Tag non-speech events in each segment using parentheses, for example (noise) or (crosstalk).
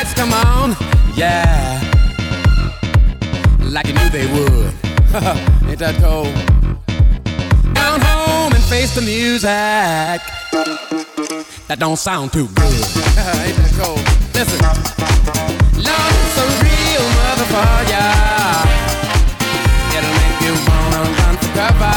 lights come on, yeah. Like you knew they would. (laughs) Ain't that cold? Down home and face the music. That don't sound too good. (laughs) Ain't that cold? Listen. Love's a real motherfucker. It'll make you wanna run for cover.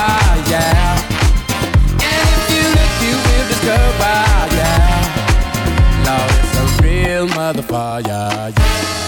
papaya. Yeah.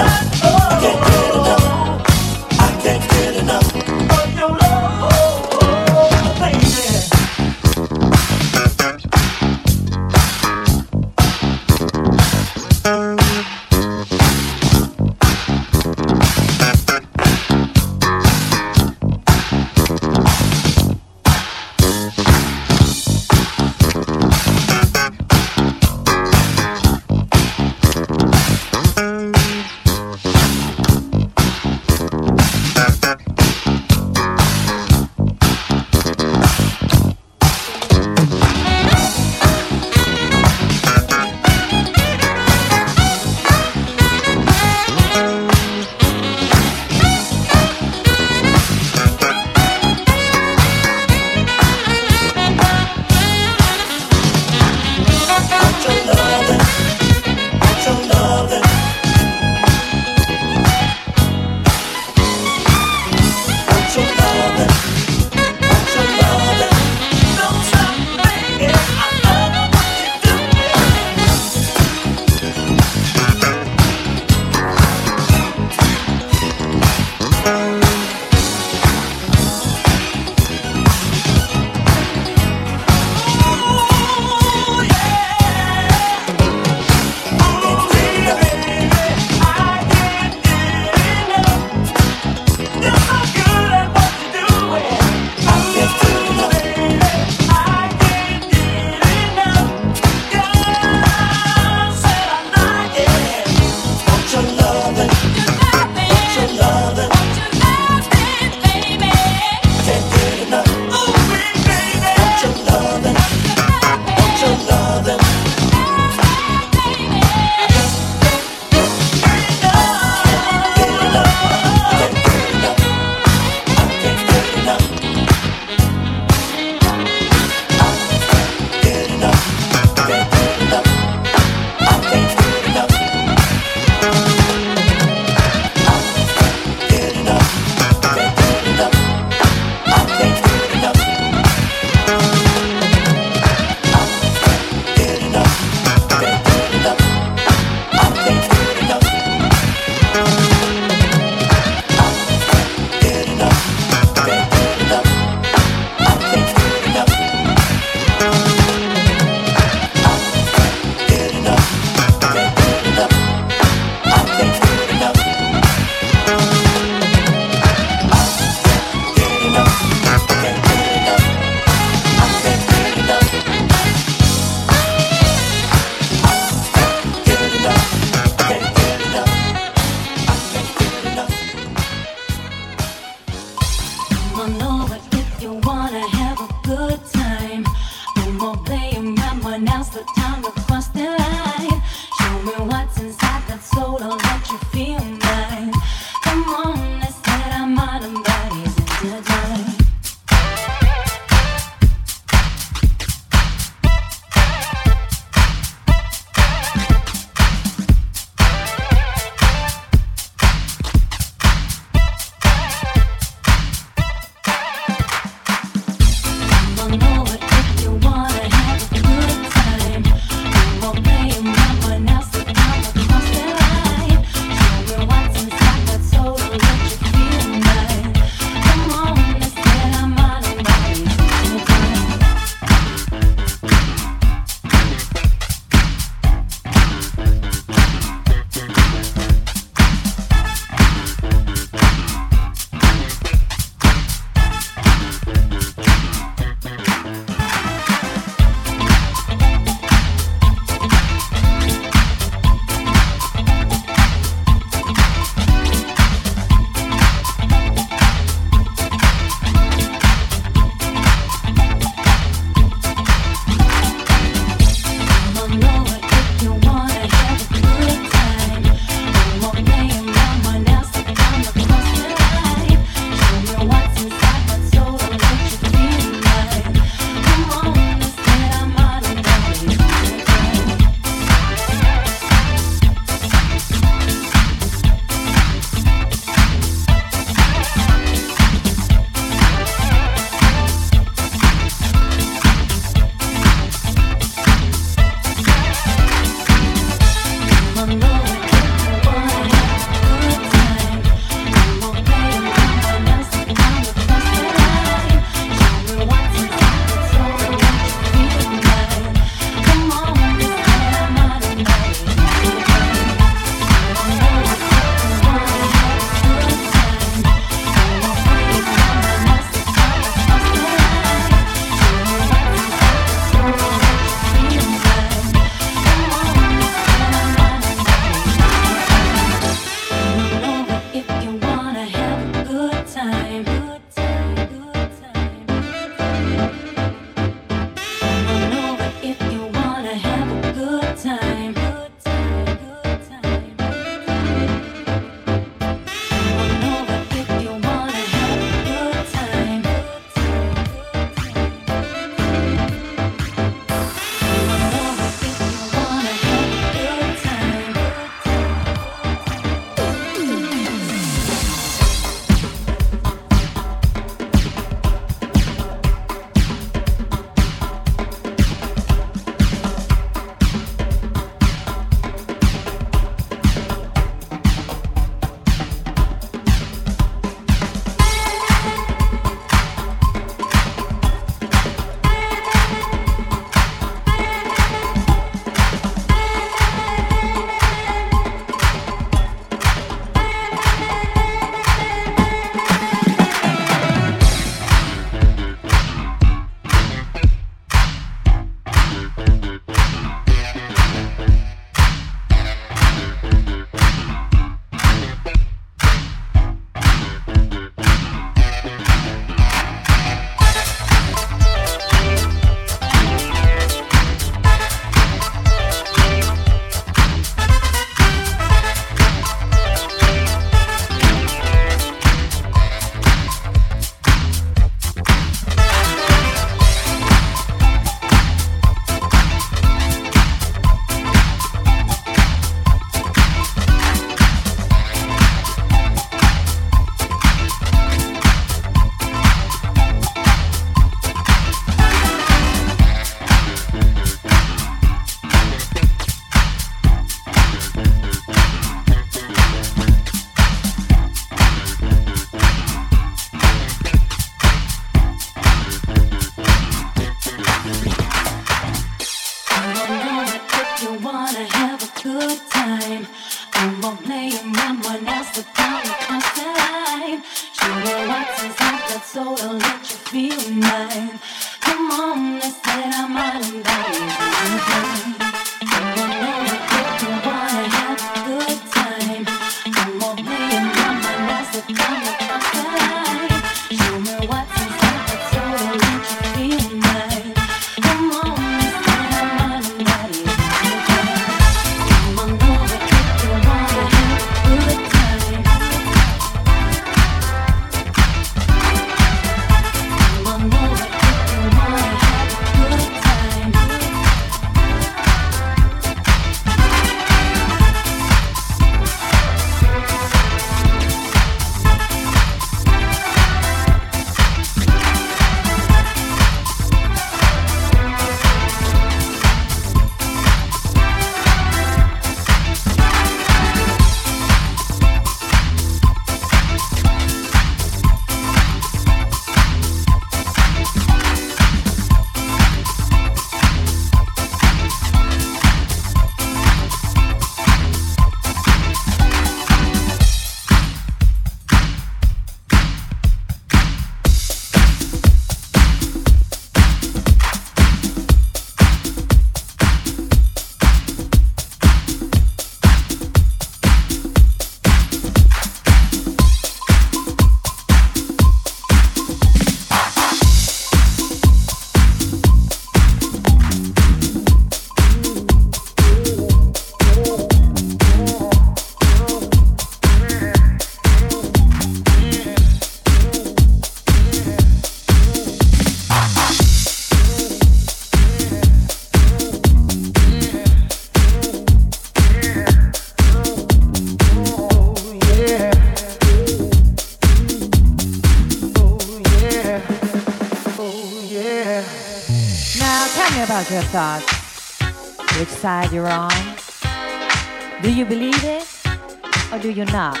Or do you not?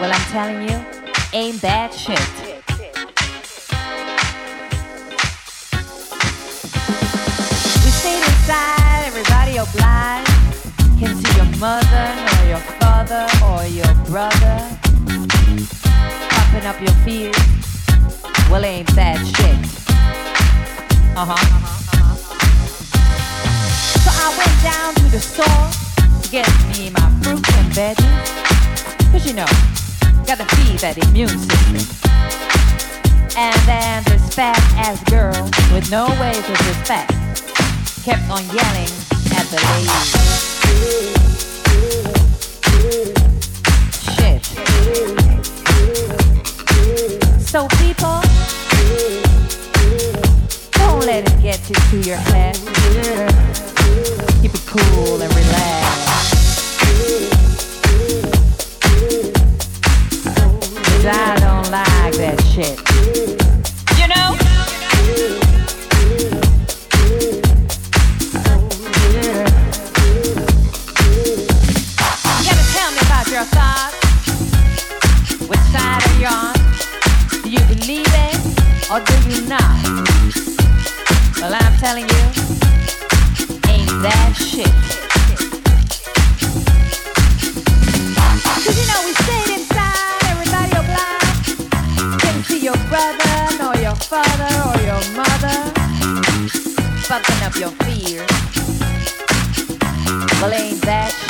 Well, I'm telling you, ain't bad shit. We stayed inside, everybody obliged. Can see your mother or your father or your brother popping up your fears. Well, ain't that shit? Uh huh. Uh-huh. So I went down to the store to get me my fruits and veggies. Cause you know, gotta feed that immune system. And then this fat ass girl with no ways of respect kept on yelling at the lady. Shit. So people, don't let it get you to your head. Keep it cool and relax. I don't like that shit. You know? You tell me about your thoughts. Side are you on? Do you believe it or do you not? Well, I'm telling you ain't that shit. Father, or your mother. Fucking up your fears. Well, ain't that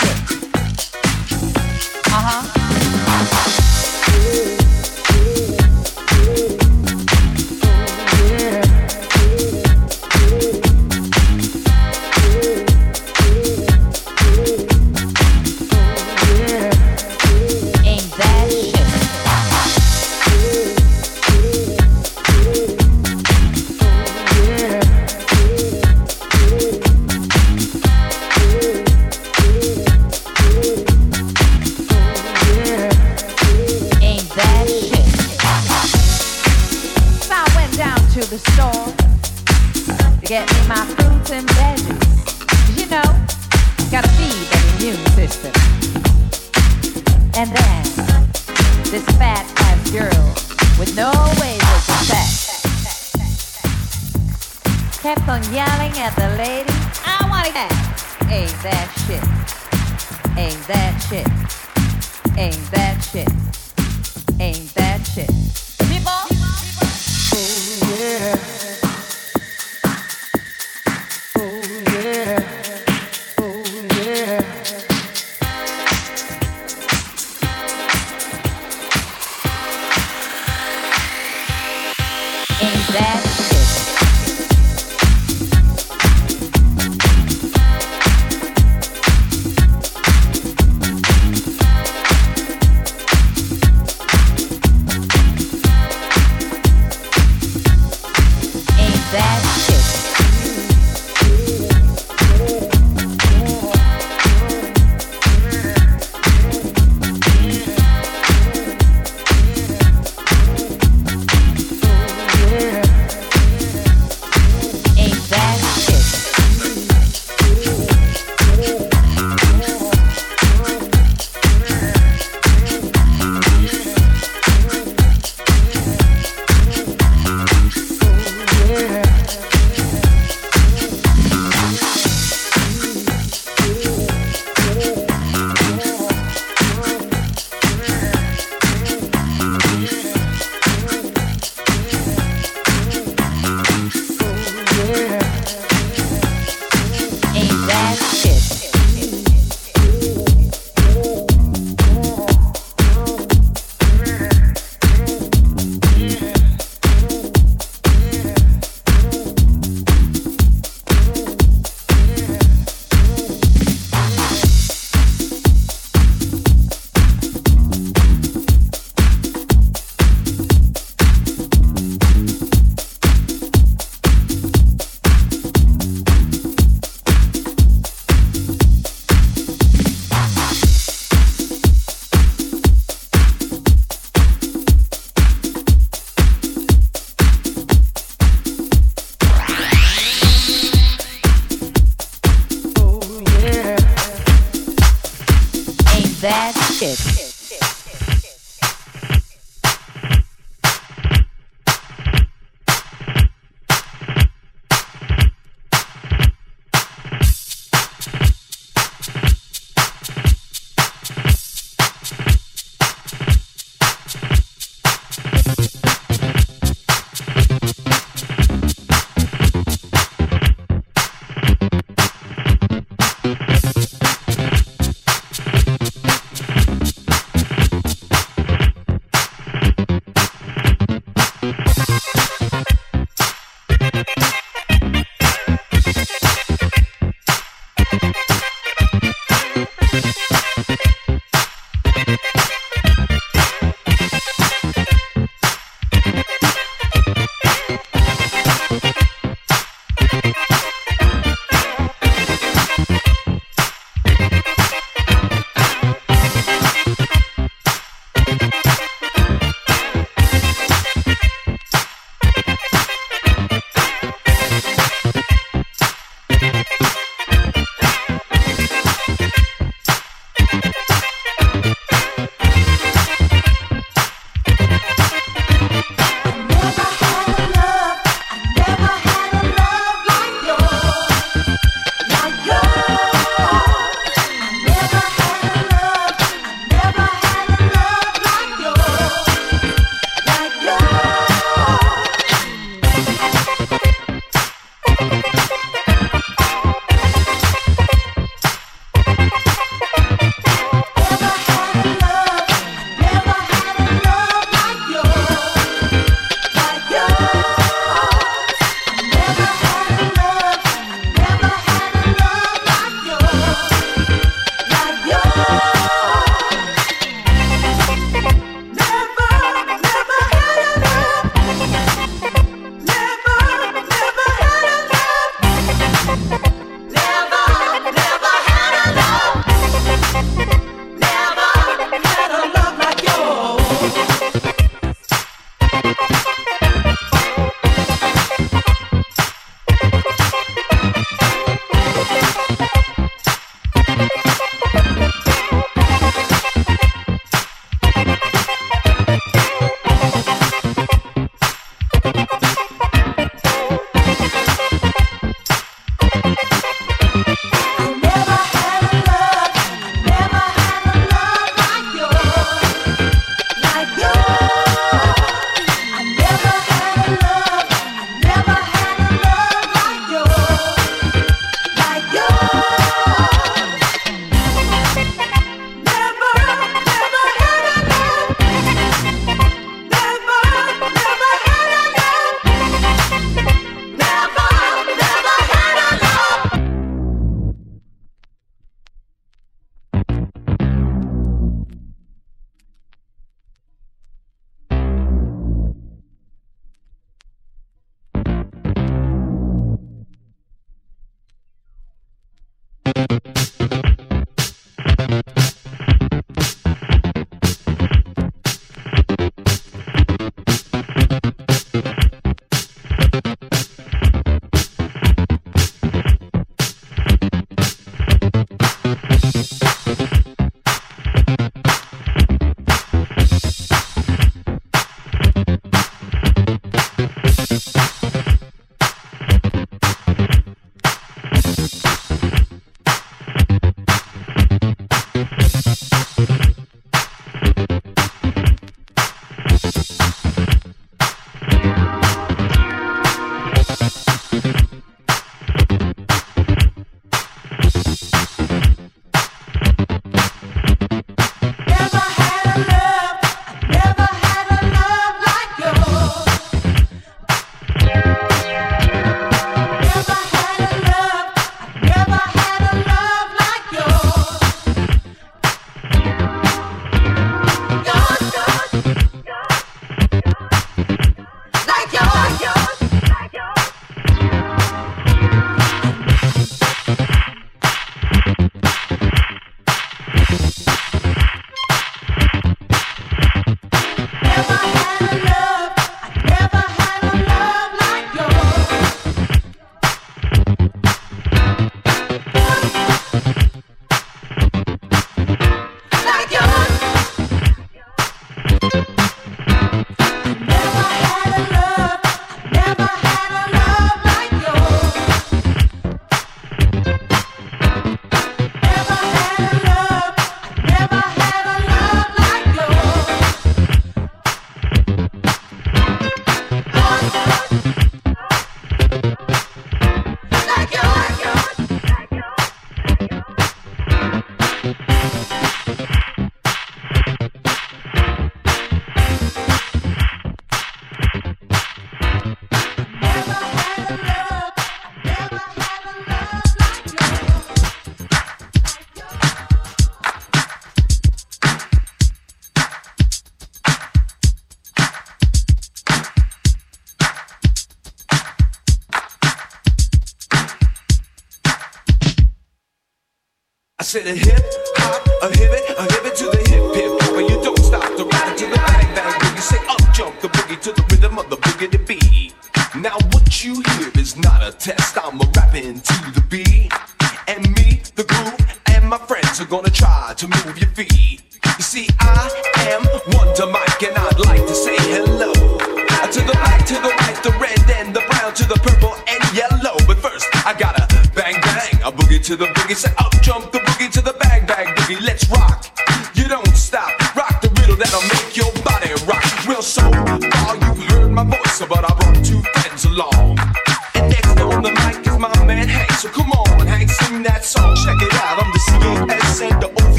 city.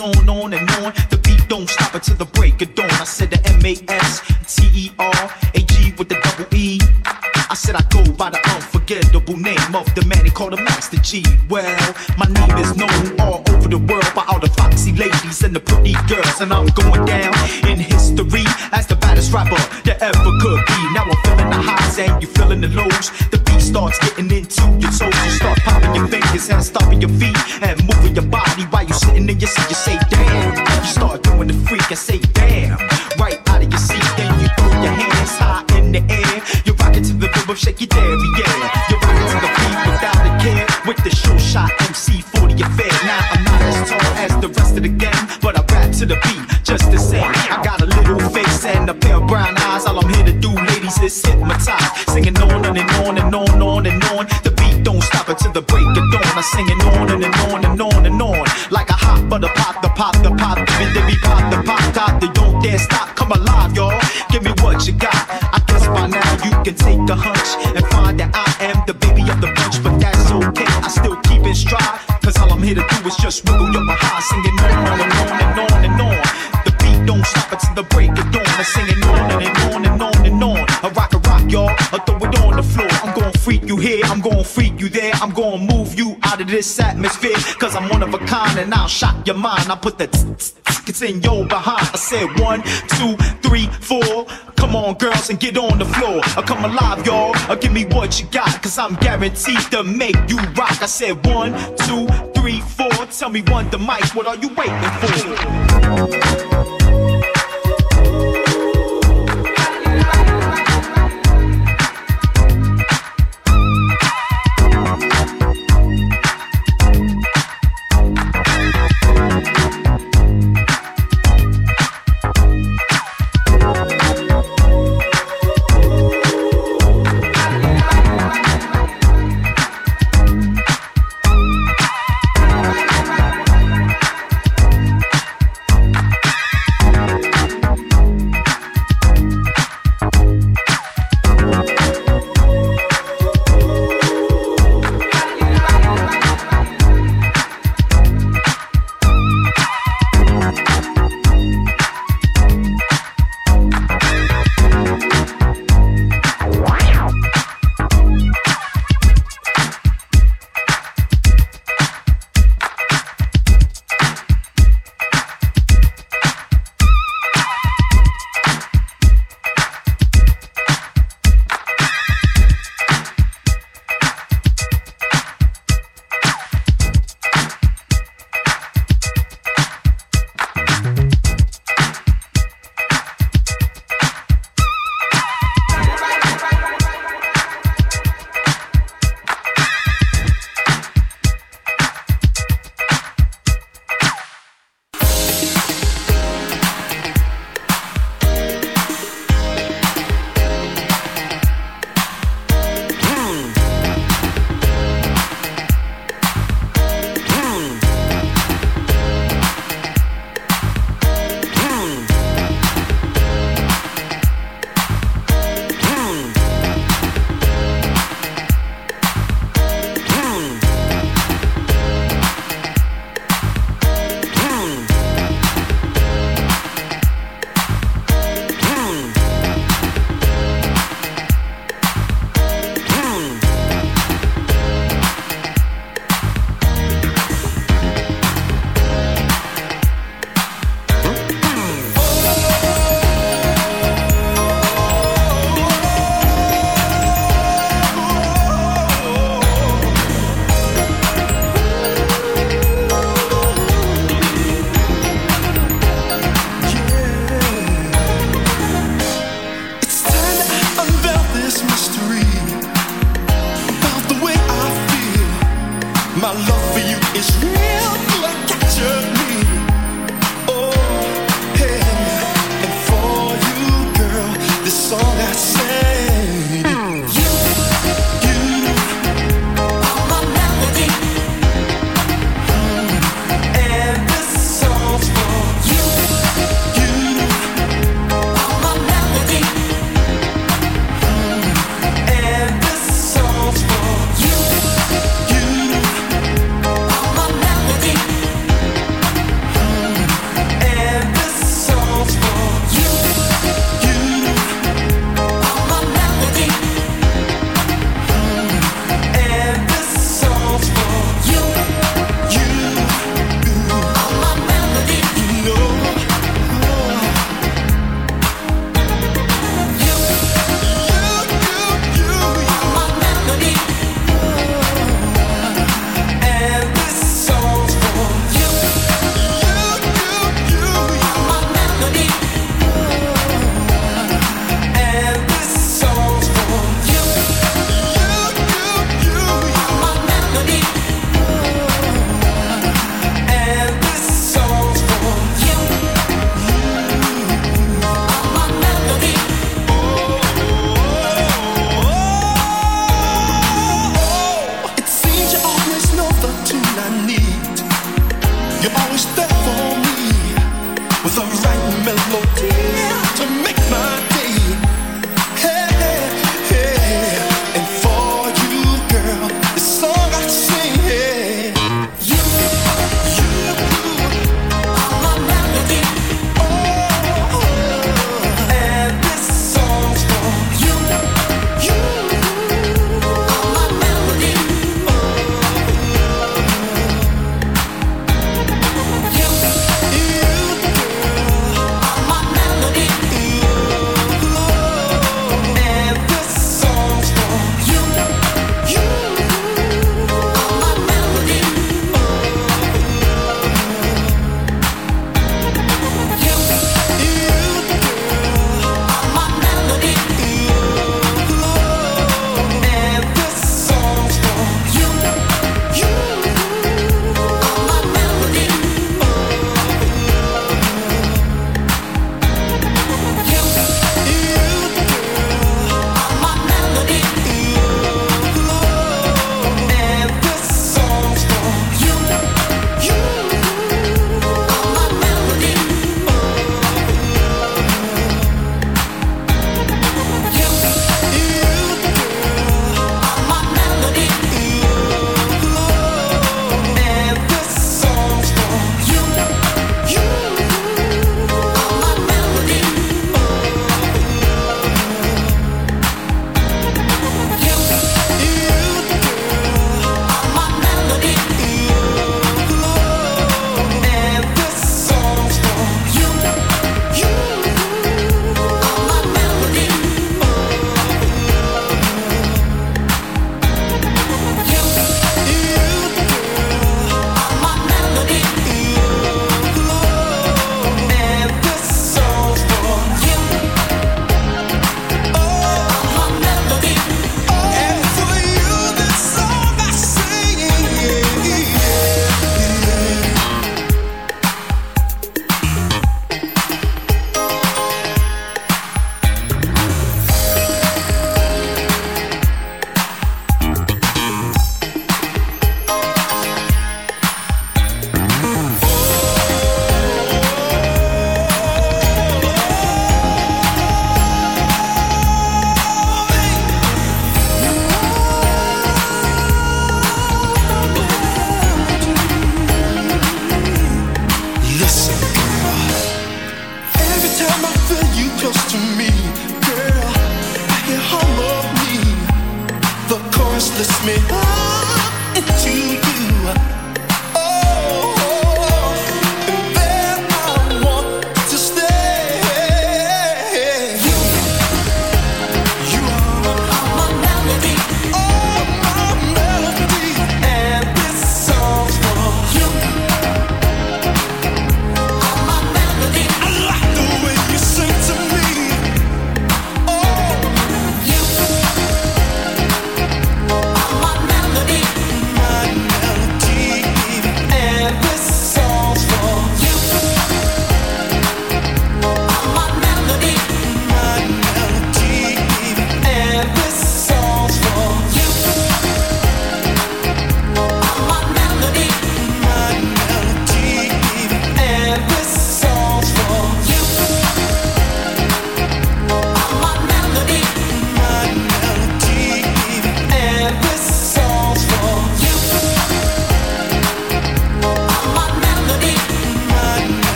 on, on and on. just wiggle your behind, singing on and on and on and on. The beat don't stop until the break of dawn. I'm singing on and on and on and on. I rock a rock, y'all. I throw it on the floor. I'm gonna freak you here, I'm gonna freak you there. I'm gonna move you out of this atmosphere. Cause I'm one of a kind and I'll shock your mind. I put the it's in your behind. I said one, two, three, four. Come on, girls, and get on the floor. I come alive, y'all. Or give me what you got, cause I'm guaranteed to make you rock. I said one, two, three, four. Tell me one the mic, what are you waiting for?